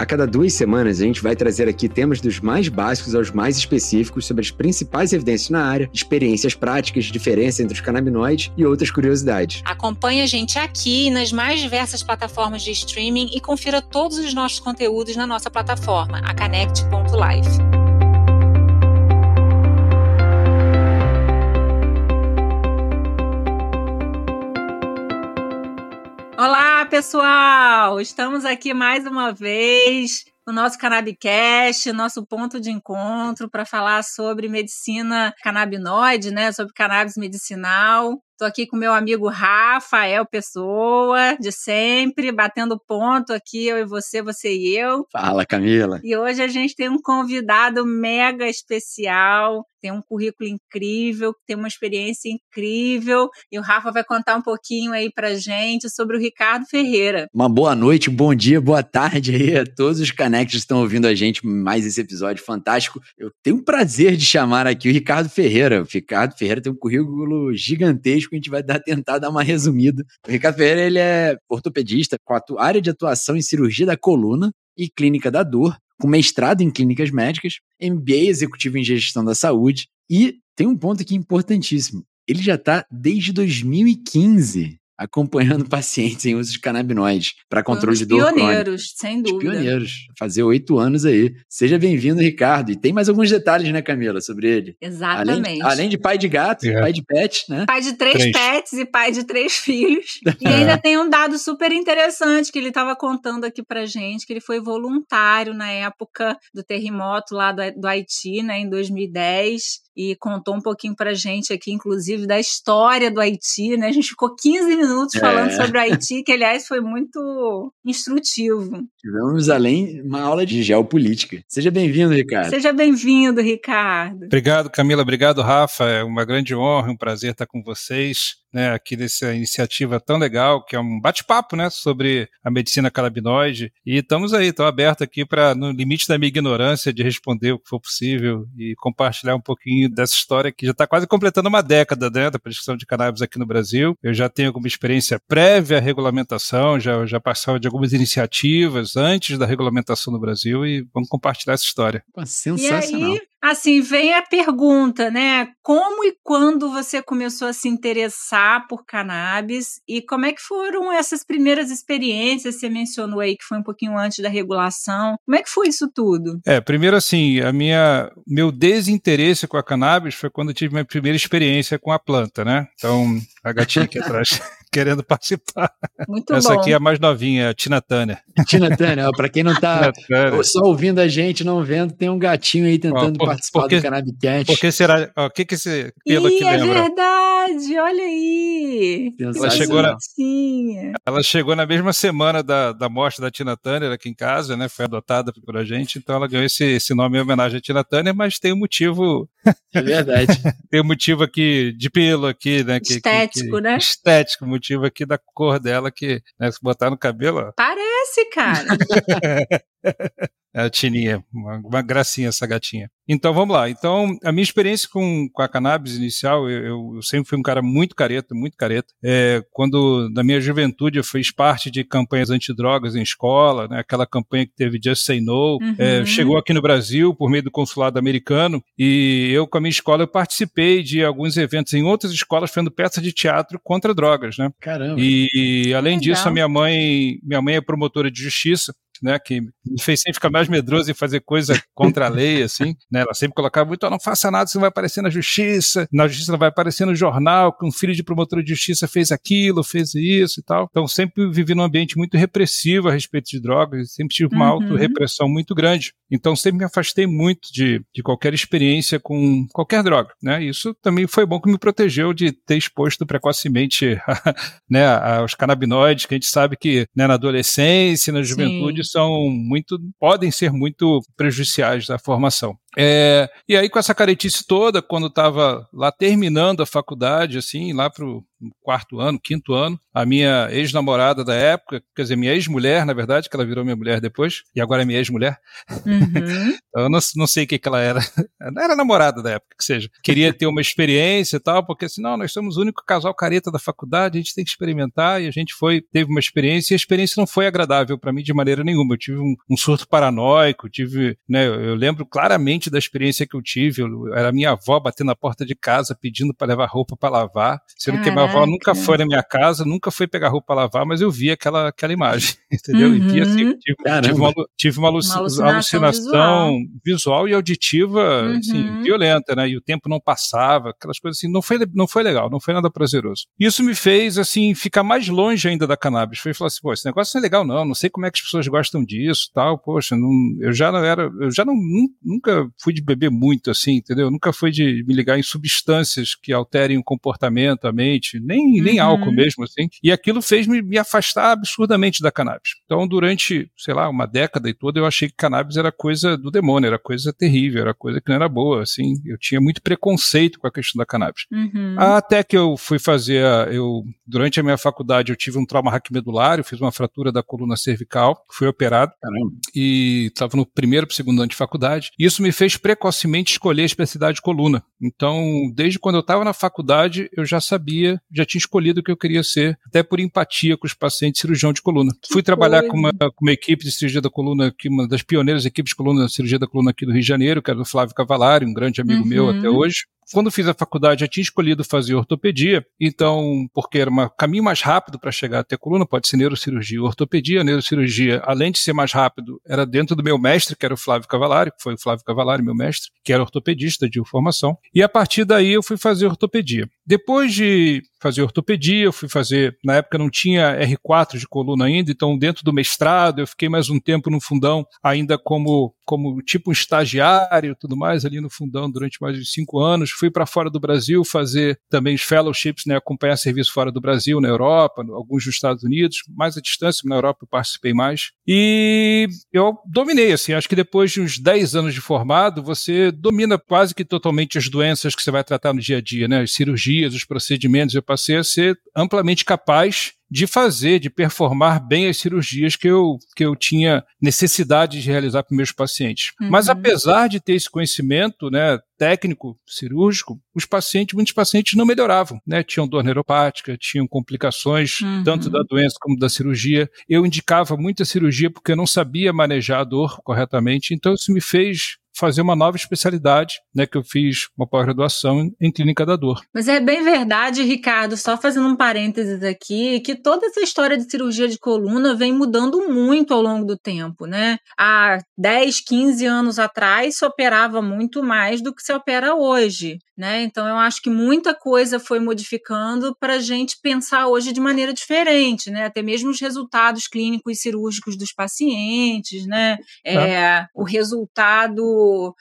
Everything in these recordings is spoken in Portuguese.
A cada duas semanas, a gente vai trazer aqui temas dos mais básicos aos mais específicos sobre as principais evidências na área, experiências práticas, diferença entre os canabinoides e outras curiosidades. Acompanhe a gente aqui nas mais diversas plataformas de streaming e confira todos os nossos conteúdos na nossa plataforma, a Connect.life. Olá, pessoal! Estamos aqui mais uma vez no nosso Cannabicast, nosso ponto de encontro para falar sobre medicina canabinoide, né? Sobre cannabis medicinal. Estou aqui com meu amigo Rafael Pessoa, de sempre, batendo ponto aqui, eu e você, você e eu. Fala, Camila. E hoje a gente tem um convidado mega especial, tem um currículo incrível, tem uma experiência incrível. E o Rafa vai contar um pouquinho aí pra gente sobre o Ricardo Ferreira. Uma boa noite, bom dia, boa tarde aí a todos os Connects que estão ouvindo a gente mais esse episódio fantástico. Eu tenho o prazer de chamar aqui o Ricardo Ferreira. O Ricardo Ferreira tem um currículo gigantesco a gente vai dar, tentar dar uma resumida. O Ricardo Ferreira ele é ortopedista com a área de atuação em cirurgia da coluna e clínica da dor, com mestrado em clínicas médicas, MBA executivo em gestão da saúde e tem um ponto aqui importantíssimo. Ele já está desde 2015 acompanhando pacientes em uso de canabinoides para controle de dor pioneiros, sem dúvida. pioneiros, fazer oito anos aí. Seja bem-vindo, Ricardo. E tem mais alguns detalhes, né, Camila, sobre ele. Exatamente. Além, além de pai de gato, é. pai de pet, né? Pai de três, três, pets e pai de três filhos. E ainda tem um dado super interessante que ele estava contando aqui pra gente, que ele foi voluntário na época do terremoto lá do, do Haiti, né, em 2010 e contou um pouquinho pra gente aqui, inclusive, da história do Haiti, né? A gente ficou 15 minutos é. falando sobre o Haiti, que, aliás, foi muito instrutivo. Tivemos, além, uma aula de geopolítica. Seja bem-vindo, Ricardo. Seja bem-vindo, Ricardo. Obrigado, Camila. Obrigado, Rafa. É uma grande honra, um prazer estar com vocês né, aqui nessa iniciativa tão legal, que é um bate-papo, né, sobre a medicina canabinoide. E estamos aí, estou aberto aqui para, no limite da minha ignorância, de responder o que for possível e compartilhar um pouquinho dessa história que já está quase completando uma década, né, da prescrição de cannabis aqui no Brasil. Eu já tenho alguma experiência prévia à regulamentação, já, já passava de algumas iniciativas antes da regulamentação no Brasil e vamos compartilhar essa história. Sensacional. E aí, Assim, vem a pergunta, né? Como e quando você começou a se interessar por cannabis e como é que foram essas primeiras experiências? Você mencionou aí que foi um pouquinho antes da regulação. Como é que foi isso tudo? É, primeiro assim, a minha meu desinteresse com a cannabis foi quando eu tive minha primeira experiência com a planta, né? Então, a gatinha aqui atrás querendo participar. Muito Essa bom. aqui é a mais novinha, a Tina Turner. Tina Turner, para quem não tá só ouvindo a gente, não vendo, tem um gatinho aí tentando por, participar porque, do Cannabicast. Por que será? O que que esse pelo Ih, aqui é lembra? É verdade, olha aí. Ela chegou, na, ela chegou na mesma semana da, da morte da Tina Turner aqui em casa, né? Foi adotada por a gente, então ela ganhou esse, esse nome em homenagem à Tina Turner, mas tem um motivo. É verdade. tem um motivo aqui de pelo aqui, né? Que, estético, que, né? Estético, motivo aqui da cor dela que, né, se botar no cabelo, ó. Parece, cara. É a Tininha, uma, uma, gracinha essa gatinha. Então vamos lá. Então, a minha experiência com, com a cannabis inicial, eu, eu, sempre fui um cara muito careta, muito careta. É, quando, na minha juventude, eu fiz parte de campanhas antidrogas em escola, né, aquela campanha que teve Just Say No, uhum. é, chegou aqui no Brasil por meio do consulado americano, e eu, com a minha escola, eu participei de alguns eventos em outras escolas, fazendo peças de teatro contra drogas, né? Caramba! E, e além Legal. disso, a minha mãe, minha mãe é promotora de justiça, né, que me fez sempre ficar mais medroso em fazer coisa contra a lei, assim, né, ela sempre colocava muito, oh, não faça nada, você não vai aparecer na justiça, na justiça não vai aparecer no jornal que um filho de promotor de justiça fez aquilo, fez isso e tal. Então sempre vivi num ambiente muito repressivo a respeito de drogas, sempre tive uma uhum. auto-repressão muito grande. Então sempre me afastei muito de, de qualquer experiência com qualquer droga, né, isso também foi bom que me protegeu de ter exposto precocemente né, aos canabinoides, que a gente sabe que né, na adolescência, na juventude, Sim são muito, podem ser muito prejudiciais à formação. É, e aí, com essa caretice toda, quando estava lá terminando a faculdade, assim, lá pro quarto ano, quinto ano. A minha ex-namorada da época, quer dizer, minha ex-mulher, na verdade, que ela virou minha mulher depois, e agora é minha ex-mulher. Uhum. eu não, não sei o que, que ela era. Era namorada da época, que seja. Queria ter uma experiência e tal, porque assim, não, nós somos o único casal careta da faculdade, a gente tem que experimentar, e a gente foi, teve uma experiência, e a experiência não foi agradável para mim de maneira nenhuma. Eu tive um, um surto paranoico, tive, né, eu lembro claramente da experiência que eu tive, eu, era minha avó batendo na porta de casa pedindo para levar roupa para lavar, sendo Caraca. que minha avó nunca foi na minha casa, nunca foi pegar roupa para lavar, mas eu vi aquela, aquela imagem, entendeu? Uhum. E vi assim, tive, tive, uma, tive uma, uma alucinação, alucinação visual. visual. e auditiva, uhum. assim, violenta, né? E o tempo não passava, aquelas coisas assim, não foi, não foi legal, não foi nada prazeroso. Isso me fez, assim, ficar mais longe ainda da cannabis. Foi falar assim, pô, esse negócio não é legal não, não sei como é que as pessoas gostam disso, tal, poxa, não, eu já não era, eu já não, nunca fui de beber muito, assim, entendeu? Nunca fui de me ligar em substâncias que alterem o comportamento, a mente, nem, uhum. nem álcool mesmo, assim. E aquilo fez me, me afastar absurdamente da cannabis. Então, durante, sei lá, uma década e toda, eu achei que cannabis era coisa do demônio, era coisa terrível, era coisa que não era boa, assim. Eu tinha muito preconceito com a questão da cannabis. Uhum. Até que eu fui fazer, eu, durante a minha faculdade, eu tive um trauma raquimedular, eu fiz uma fratura da coluna cervical, fui operado. Caramba. E estava no primeiro para segundo ano de faculdade. Isso me fez precocemente escolher a especialidade de coluna. Então, desde quando eu estava na faculdade, eu já sabia, já tinha escolhido o que eu queria ser, até por empatia com os pacientes cirurgião de coluna. Que Fui trabalhar com uma, com uma, equipe de cirurgia da coluna, que uma das pioneiras equipes de coluna, cirurgia da coluna aqui do Rio de Janeiro, que era do Flávio Cavalari, um grande amigo uhum. meu até hoje quando fiz a faculdade, já tinha escolhido fazer ortopedia, então, porque era um caminho mais rápido para chegar até a coluna, pode ser neurocirurgia ou ortopedia. A neurocirurgia, além de ser mais rápido, era dentro do meu mestre, que era o Flávio Cavalari, que foi o Flávio Cavalari, meu mestre, que era ortopedista de formação. E a partir daí eu fui fazer ortopedia. Depois de fazer ortopedia, eu fui fazer, na época não tinha R4 de coluna ainda, então dentro do mestrado eu fiquei mais um tempo no fundão, ainda como, como tipo um estagiário tudo mais ali no fundão durante mais de cinco anos. Fui para fora do Brasil fazer também os fellowships, né, acompanhar serviço fora do Brasil, na Europa, alguns dos Estados Unidos, mais à distância, na Europa eu participei mais. E eu dominei, assim, acho que depois de uns 10 anos de formado, você domina quase que totalmente as doenças que você vai tratar no dia a dia, né, as cirurgias, os procedimentos. Eu passei a ser amplamente capaz de fazer, de performar bem as cirurgias que eu, que eu tinha necessidade de realizar para meus pacientes. Uhum. Mas apesar de ter esse conhecimento né, técnico, cirúrgico, os pacientes, muitos pacientes não melhoravam, né? Tinham dor neuropática, tinham complicações uhum. tanto da doença como da cirurgia. Eu indicava muita cirurgia porque eu não sabia manejar a dor corretamente, então isso me fez fazer uma nova especialidade, né, que eu fiz uma pós-graduação em clínica da dor. Mas é bem verdade, Ricardo, só fazendo um parênteses aqui, que toda essa história de cirurgia de coluna vem mudando muito ao longo do tempo, né? Há 10, 15 anos atrás se operava muito mais do que se opera hoje, né? Então eu acho que muita coisa foi modificando para a gente pensar hoje de maneira diferente, né? Até mesmo os resultados clínicos e cirúrgicos dos pacientes, né? É, o resultado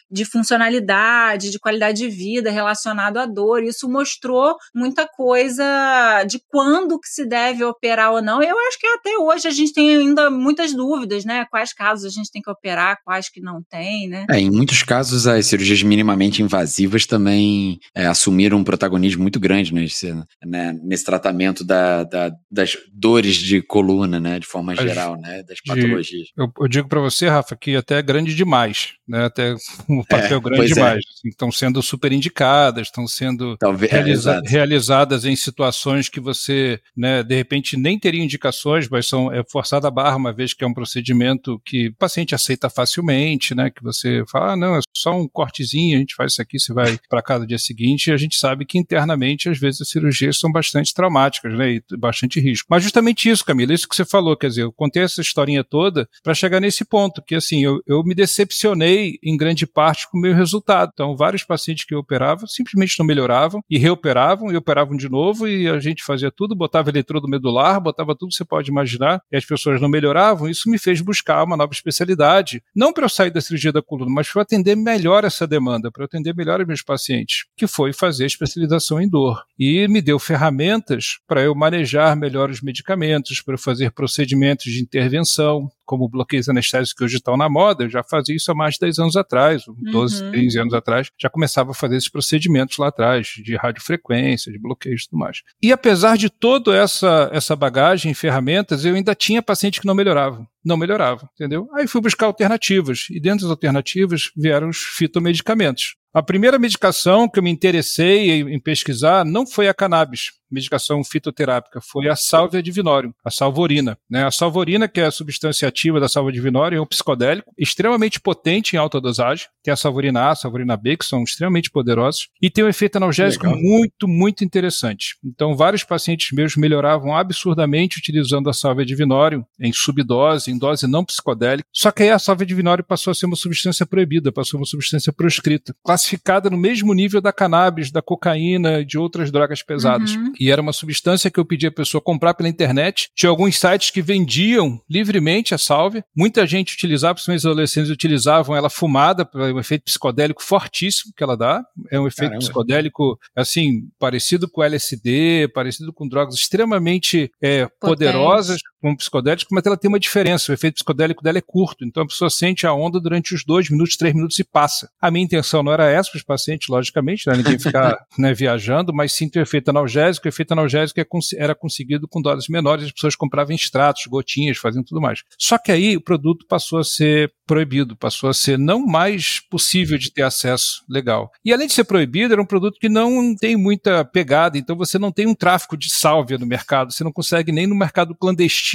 de funcionalidade, de qualidade de vida relacionado à dor. Isso mostrou muita coisa de quando que se deve operar ou não. Eu acho que até hoje a gente tem ainda muitas dúvidas, né? Quais casos a gente tem que operar, quais que não tem, né? É, em muitos casos as cirurgias minimamente invasivas também é, assumiram um protagonismo muito grande nesse, né, nesse tratamento da, da, das dores de coluna, né? De forma geral, né? Das patologias. De, eu, eu, digo para você, Rafa, que até é grande demais, né? Até um papel é, grande é. demais. É. Estão sendo super indicadas, estão sendo Talvez, realiza é, realizadas em situações que você, né, de repente, nem teria indicações, mas são é forçada a barra, uma vez que é um procedimento que o paciente aceita facilmente, né? Que você fala, ah, não, é só um cortezinho, a gente faz isso aqui, você vai para casa no dia seguinte, e a gente sabe que internamente, às vezes, as cirurgias são bastante traumáticas, né? E bastante risco. Mas justamente isso, Camila, isso que você falou, quer dizer, eu contei essa historinha toda para chegar nesse ponto, que assim, eu, eu me decepcionei em grande parte com o meu resultado. Então, vários pacientes que eu operava simplesmente não melhoravam e reoperavam e operavam de novo e a gente fazia tudo, botava eletrodo medular, botava tudo que você pode imaginar e as pessoas não melhoravam. Isso me fez buscar uma nova especialidade, não para eu sair da cirurgia da coluna, mas para atender melhor essa demanda, para atender melhor os meus pacientes, que foi fazer especialização em dor. E me deu ferramentas para eu manejar melhor os medicamentos, para eu fazer procedimentos de intervenção, como bloqueios anestésicos que hoje estão na moda, eu já fazia isso há mais de 10 anos atrás, 12, uhum. 15 anos atrás, já começava a fazer esses procedimentos lá atrás, de radiofrequência, de bloqueios e tudo mais. E apesar de toda essa, essa bagagem e ferramentas, eu ainda tinha pacientes que não melhoravam não melhoravam, entendeu? Aí fui buscar alternativas, e dentro das alternativas vieram os fitomedicamentos. A primeira medicação que eu me interessei em pesquisar não foi a cannabis, medicação fitoterápica, foi a salvia divinorum, a salvorina. Né? A salvorina, que é a substância ativa da salvia divinorum, é um psicodélico extremamente potente em alta dosagem. Tem a salvorina A, a salvorina B, que são extremamente poderosos, e tem um efeito analgésico Legal. muito, muito interessante. Então, vários pacientes meus melhoravam absurdamente utilizando a salvia divinorum em subdose, em dose não psicodélica. Só que aí a salvia divinorum passou a ser uma substância proibida, passou a ser uma substância proscrita classificada no mesmo nível da cannabis, da cocaína, de outras drogas pesadas. Uhum. E era uma substância que eu pedi a pessoa comprar pela internet. Tinha alguns sites que vendiam livremente a salve. Muita gente utilizava, principalmente os adolescentes utilizavam ela fumada, para um efeito psicodélico fortíssimo que ela dá. É um efeito Caramba. psicodélico, assim, parecido com LSD, parecido com drogas extremamente é, poderosas, como psicodélico, mas ela tem uma diferença. O efeito psicodélico dela é curto. Então a pessoa sente a onda durante os dois minutos, três minutos e passa. A minha intenção não era essa para os pacientes, logicamente, né? ninguém ficar né, viajando, mas sim ter efeito analgésico. O efeito analgésico é era conseguido com doses menores, as pessoas compravam extratos, gotinhas, faziam tudo mais. Só que aí o produto passou a ser proibido, passou a ser não mais possível de ter acesso legal. E além de ser proibido, era um produto que não tem muita pegada, então você não tem um tráfico de sálvia no mercado, você não consegue nem no mercado clandestino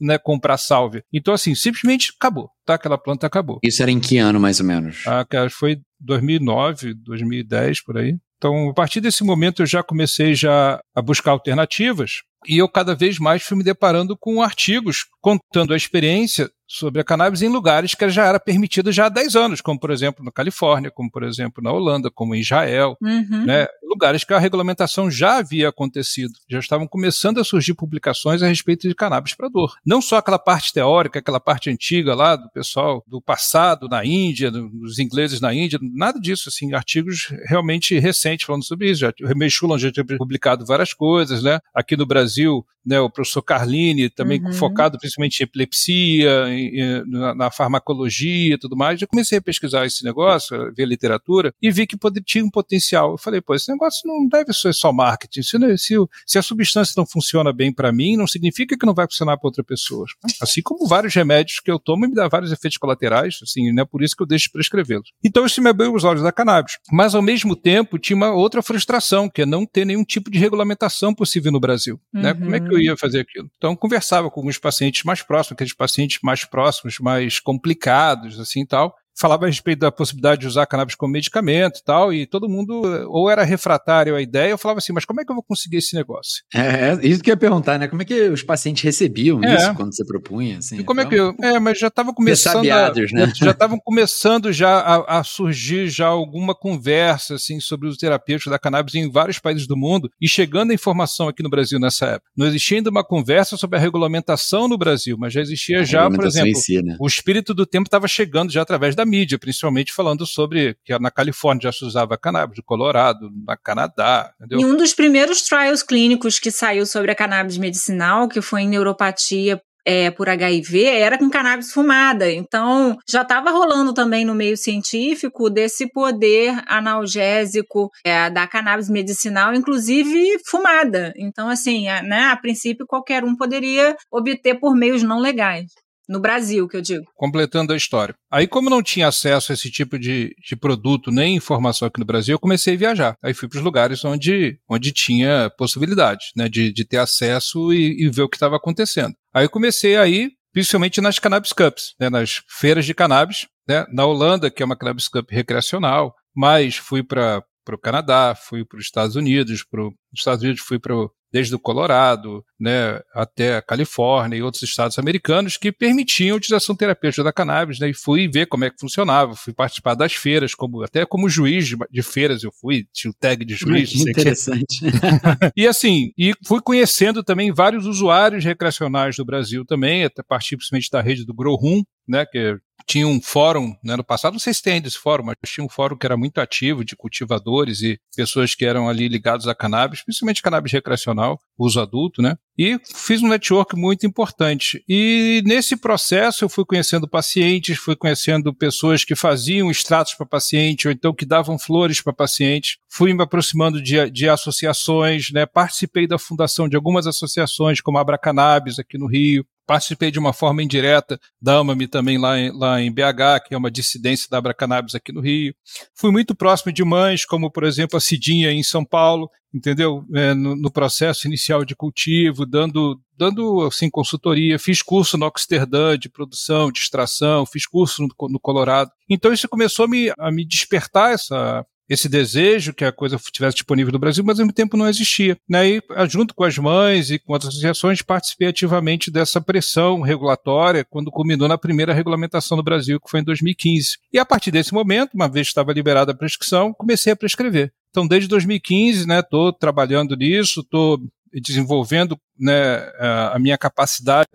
né, comprar sálvia. Então, assim, simplesmente acabou, tá? Aquela planta acabou. Isso era em que ano, mais ou menos? Ah, foi 2009, 2010, por aí. Então, a partir desse momento, eu já comecei já a buscar alternativas e eu cada vez mais fui me deparando com artigos contando a experiência sobre a cannabis em lugares que já era permitido já há 10 anos, como por exemplo na Califórnia, como por exemplo na Holanda, como em Israel, uhum. né? lugares que a regulamentação já havia acontecido, já estavam começando a surgir publicações a respeito de cannabis para dor. Não só aquela parte teórica, aquela parte antiga lá do pessoal do passado na Índia, dos ingleses na Índia, nada disso, assim, artigos realmente recentes falando sobre isso. Já, o Remei Schulan já tinha publicado várias coisas, né? Aqui no Brasil, né, o professor Carlini, também uhum. focado principalmente em epilepsia, em, na, na, farmacologia e tudo mais. Eu comecei a pesquisar esse negócio, ver literatura, e vi que poder, tinha um potencial. Eu falei, pô, esse negócio não deve ser só marketing. Se, se, se a substância não funciona bem para mim, não significa que não vai funcionar para outra pessoa. Assim como vários remédios que eu tomo me dá vários efeitos colaterais, assim, não é por isso que eu deixo de prescrevê-los. Então isso me abriu os olhos da cannabis. Mas ao mesmo tempo tinha uma outra frustração, que é não ter nenhum tipo de regulamentação possível no Brasil. Uhum. Né? Como é que eu ia fazer aquilo? Então conversava com alguns pacientes mais próximos, aqueles pacientes mais próximos, mais complicados, assim tal, falava a respeito da possibilidade de usar cannabis como medicamento e tal, e todo mundo ou era refratário à ideia, ou falava assim, mas como é que eu vou conseguir esse negócio? É, é isso que eu ia perguntar, né? Como é que os pacientes recebiam é. isso quando você propunha? Assim, e como então, é que eu, É, mas já estava começando. A, né? Já estavam começando já a, a, surgir já alguma conversa assim, sobre os terapêuticos da cannabis em vários países do mundo, e chegando a informação aqui no Brasil nessa época. Não existia ainda uma conversa sobre a regulamentação no Brasil, mas já existia já, por exemplo, si, né? o espírito do tempo estava chegando já através da mídia, principalmente falando sobre que na Califórnia já se usava cannabis, no Colorado, na Canadá. Entendeu? E um dos primeiros trials clínicos que saiu sobre a cannabis medicinal, que foi em neuropatia é, por HIV era com cannabis fumada. Então, já estava rolando também no meio científico desse poder analgésico é, da cannabis medicinal, inclusive fumada. Então, assim, a, né, a princípio, qualquer um poderia obter por meios não legais. No Brasil, que eu digo. Completando a história. Aí, como não tinha acesso a esse tipo de, de produto nem informação aqui no Brasil, eu comecei a viajar. Aí fui para os lugares onde, onde tinha possibilidade né, de, de ter acesso e, e ver o que estava acontecendo. Aí comecei a ir, principalmente nas Cannabis Cups, né, nas feiras de cannabis, né, na Holanda, que é uma Cannabis Cup recreacional, mas fui para o Canadá, fui para os Estados Unidos, para os Estados Unidos fui para desde o Colorado né, até a Califórnia e outros estados americanos que permitiam a utilização terapêutica da cannabis, né, e fui ver como é que funcionava, fui participar das feiras, como até como juiz de, de feiras eu fui, tinha o tag de juiz. Que interessante. e assim, e fui conhecendo também vários usuários recreacionais do Brasil também, a partir principalmente da rede do Grow Room, né, que tinha um fórum, né, no passado, não sei se tem ainda esse fórum, mas tinha um fórum que era muito ativo de cultivadores e pessoas que eram ali ligados a cannabis, principalmente cannabis recreacional, uso adulto, né? E fiz um network muito importante. E nesse processo eu fui conhecendo pacientes, fui conhecendo pessoas que faziam extratos para paciente, ou então que davam flores para paciente. Fui me aproximando de, de associações, né? Participei da fundação de algumas associações, como a Abra Cannabis aqui no Rio. Participei de uma forma indireta da AMAMI também lá em, lá em BH, que é uma dissidência da Abra Cannabis aqui no Rio. Fui muito próximo de mães, como por exemplo a Cidinha em São Paulo, entendeu? É, no, no, processo inicial de cultivo, dando, dando assim, consultoria. Fiz curso no Oxterdã de produção, de extração, fiz curso no, no Colorado. Então isso começou a me, a me despertar essa, esse desejo que a coisa estivesse disponível no Brasil, mas ao mesmo tempo não existia. Né? E, junto com as mães e com as associações, participei ativamente dessa pressão regulatória quando culminou na primeira regulamentação no Brasil, que foi em 2015. E a partir desse momento, uma vez que estava liberada a prescrição, comecei a prescrever. Então, desde 2015, né, estou trabalhando nisso, estou desenvolvendo né, a minha capacidade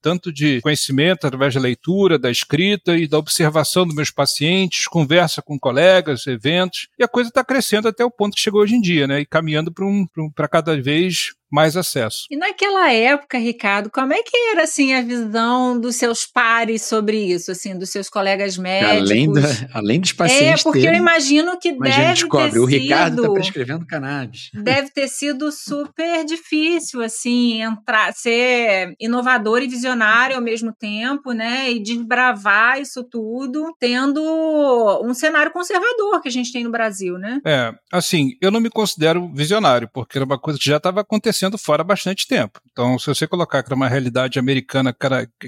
tanto de conhecimento através da leitura, da escrita e da observação dos meus pacientes, conversa com colegas, eventos, e a coisa está crescendo até o ponto que chegou hoje em dia, né, e caminhando para um, cada vez mais acesso. E naquela época, Ricardo, como é que era assim a visão dos seus pares sobre isso, assim, dos seus colegas médicos? Além, da, além dos pacientes. É, porque eu imagino que deve descobre, ter o sido, Ricardo está prescrevendo cannabis. Deve ter sido super difícil, assim, entrar, ser inovador e visionário ao mesmo tempo, né? E desbravar isso tudo, tendo um cenário conservador que a gente tem no Brasil, né? É, assim, eu não me considero visionário, porque era uma coisa que já estava acontecendo fora há bastante tempo. Então, se você colocar que era uma realidade americana,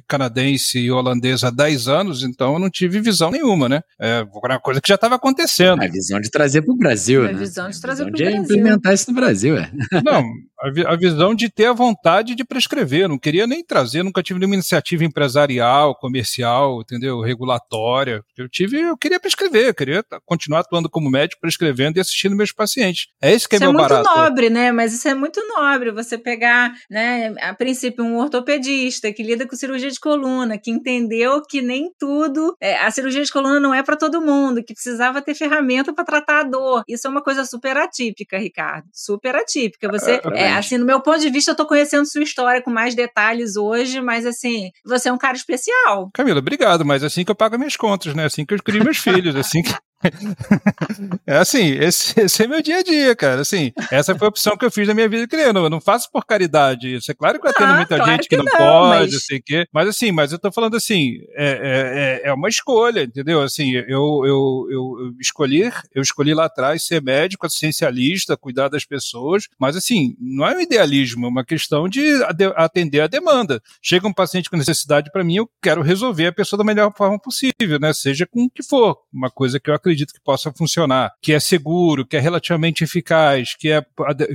canadense e holandesa há 10 anos, então eu não tive visão nenhuma, né? É uma coisa que já estava acontecendo. A visão de trazer para o Brasil, a né? Visão de trazer para o Brasil. implementar isso no Brasil, é. Não, a, a, visão de ter a vontade de prescrever. Não queria nem trazer, nunca tive nenhuma iniciativa empresarial, comercial, entendeu? Regulatória. Eu tive, eu queria prescrever, eu queria continuar atuando como médico, prescrevendo e assistindo meus pacientes. É esse que é isso meu barato. Isso é muito nobre, né? Mas isso é muito nobre. Você pegar, né, a princípio, um ortopedista que lida com cirurgia de coluna, que entendeu que nem tudo, é, a cirurgia de coluna não é para todo mundo, que precisava ter ferramenta para tratar a dor. Isso é uma coisa super atípica, Ricardo. Super atípica. Você, é, assim, no meu ponto de vista, eu tô conhecendo sua história com mais detalhes hoje, mas assim, você é um cara especial. Camila, obrigado, mas é assim que eu pago minhas contas, né? Assim que eu crio meus filhos, assim que é assim, esse, esse, é meu dia a dia, cara. Assim, essa foi a opção que eu fiz na minha vida criando. Eu não faço por caridade isso. É claro que vai tendo ah, muita claro gente que, não, não, pode, mas... sei que. Mas assim, mas eu tô falando assim, é, é, é, é uma escolha, entendeu? Assim, eu, eu, eu, eu, escolhi, eu escolhi lá atrás ser médico, assistencialista, cuidar das pessoas, mas assim, não é um idealismo, é uma questão de atender a demanda. Chega um paciente com necessidade para mim, eu quero resolver a pessoa da melhor forma possível, né? Seja com o que for. Uma coisa que eu acredito acredito que possa funcionar, que é seguro, que é relativamente eficaz, que é,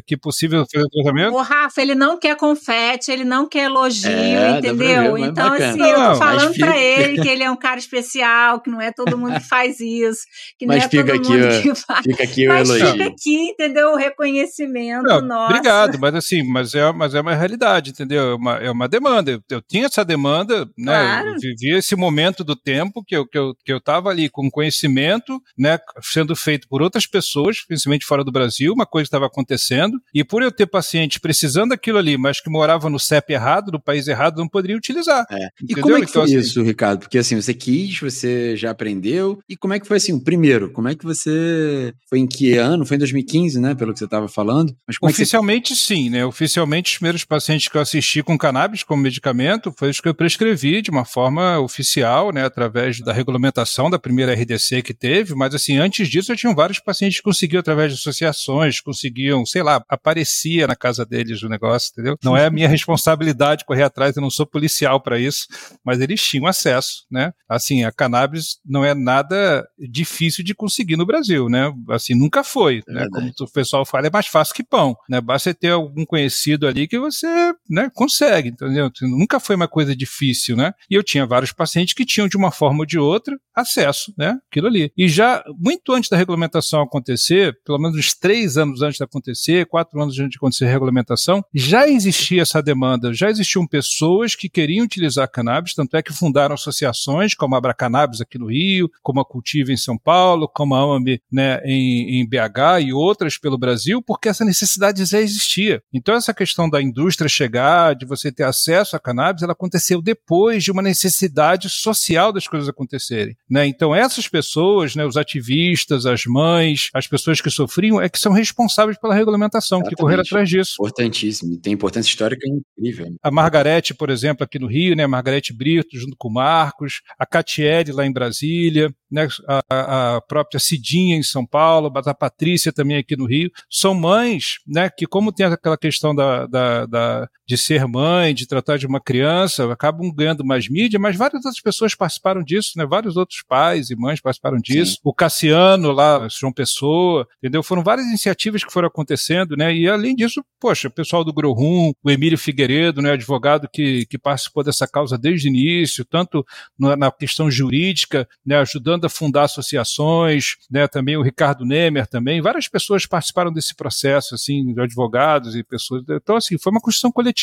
que é possível fazer o tratamento. O Rafa, ele não quer confete, ele não quer elogio, é, entendeu? Ver, então, bacana. assim, não, eu tô falando fica... pra ele que ele é um cara especial, que não é todo mundo que faz isso, que não mas é todo aqui, mundo que faz. Fica aqui o mas elogio. Fica aqui, entendeu? O reconhecimento não, nosso. Obrigado, mas assim, mas é, mas é uma realidade, entendeu? É uma, é uma demanda. Eu, eu tinha essa demanda, né? Claro. Eu vivia esse momento do tempo que eu, que eu, que eu tava ali com conhecimento, né, sendo feito por outras pessoas, principalmente fora do Brasil, uma coisa estava acontecendo, e por eu ter pacientes precisando daquilo ali, mas que moravam no CEP errado, no país errado, não poderia utilizar. É. E como é que então, foi assim, isso, Ricardo? Porque assim, você quis, você já aprendeu, e como é que foi assim, o primeiro, como é que você, foi em que ano? Foi em 2015, né, pelo que você estava falando? Mas Oficialmente é você... sim, né, oficialmente os primeiros pacientes que eu assisti com cannabis como medicamento foi os que eu prescrevi de uma forma oficial, né, através da regulamentação da primeira RDC que teve, mas assim, antes disso, eu tinha vários pacientes que conseguiam, através de associações, conseguiam, sei lá, aparecia na casa deles o negócio, entendeu? Não é a minha responsabilidade correr atrás, eu não sou policial para isso, mas eles tinham acesso, né? Assim, a cannabis não é nada difícil de conseguir no Brasil, né? Assim, nunca foi, é né? Como o pessoal fala, é mais fácil que pão, né? Basta ter algum conhecido ali que você, né, consegue, entendeu? Nunca foi uma coisa difícil, né? E eu tinha vários pacientes que tinham de uma forma ou de outra acesso, né? Aquilo ali. E já muito antes da regulamentação acontecer, pelo menos uns três anos antes de acontecer, quatro anos antes de acontecer a regulamentação, já existia essa demanda, já existiam pessoas que queriam utilizar cannabis, tanto é que fundaram associações como a Abracannabis aqui no Rio, como a Cultiva em São Paulo, como a AMB né, em, em BH e outras pelo Brasil, porque essa necessidade já existia. Então essa questão da indústria chegar, de você ter acesso a cannabis, ela aconteceu depois de uma necessidade social das coisas acontecerem. Né? Então essas pessoas, né, os ativistas, as mães, as pessoas que sofriam, é que são responsáveis pela regulamentação, Exatamente. que correram atrás disso. Importantíssimo, tem importância histórica incrível. A Margarete, por exemplo, aqui no Rio, né, a Margarete Brito, junto com o Marcos, a Catiele lá em Brasília, né, a, a própria Cidinha em São Paulo, a Patrícia também aqui no Rio, são mães, né, que como tem aquela questão da, da, da, de ser mãe, de tratar de uma criança, acabam ganhando mais mídia, mas várias outras pessoas participaram disso, né, vários outros pais e mães participaram disso, Sim. o Cassiano lá, João Pessoa, entendeu? Foram várias iniciativas que foram acontecendo, né, e além disso, poxa, o pessoal do Grohum, o Emílio Figueiredo, né, advogado que, que participou dessa causa desde o início, tanto na, na questão jurídica, né, ajudando a fundar associações, né, também o Ricardo Nemer também, várias pessoas participaram desse processo, assim, de advogados e pessoas. Então, assim, foi uma construção coletiva.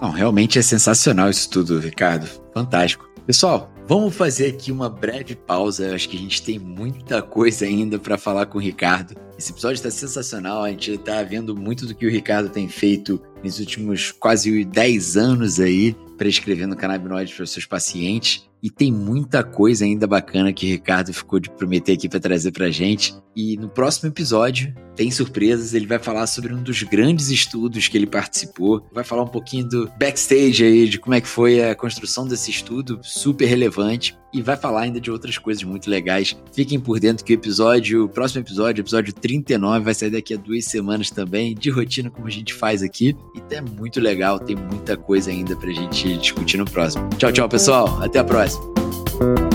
Não, realmente é sensacional isso tudo, Ricardo. Fantástico. Pessoal, vamos fazer aqui uma breve pausa. Acho que a gente tem muita coisa ainda para falar com o Ricardo. Esse episódio está sensacional. A gente está vendo muito do que o Ricardo tem feito nos últimos quase 10 anos aí, prescrevendo canabinoides para os seus pacientes. E tem muita coisa ainda bacana que o Ricardo ficou de prometer aqui para trazer para gente. E no próximo episódio tem surpresas. Ele vai falar sobre um dos grandes estudos que ele participou. Vai falar um pouquinho do backstage aí, de como é que foi a construção desse estudo, super relevante. E vai falar ainda de outras coisas muito legais. Fiquem por dentro que o episódio, o próximo episódio, episódio 39, vai sair daqui a duas semanas também, de rotina como a gente faz aqui. E é muito legal, tem muita coisa ainda pra gente discutir no próximo. Tchau, tchau, pessoal. Até a próxima.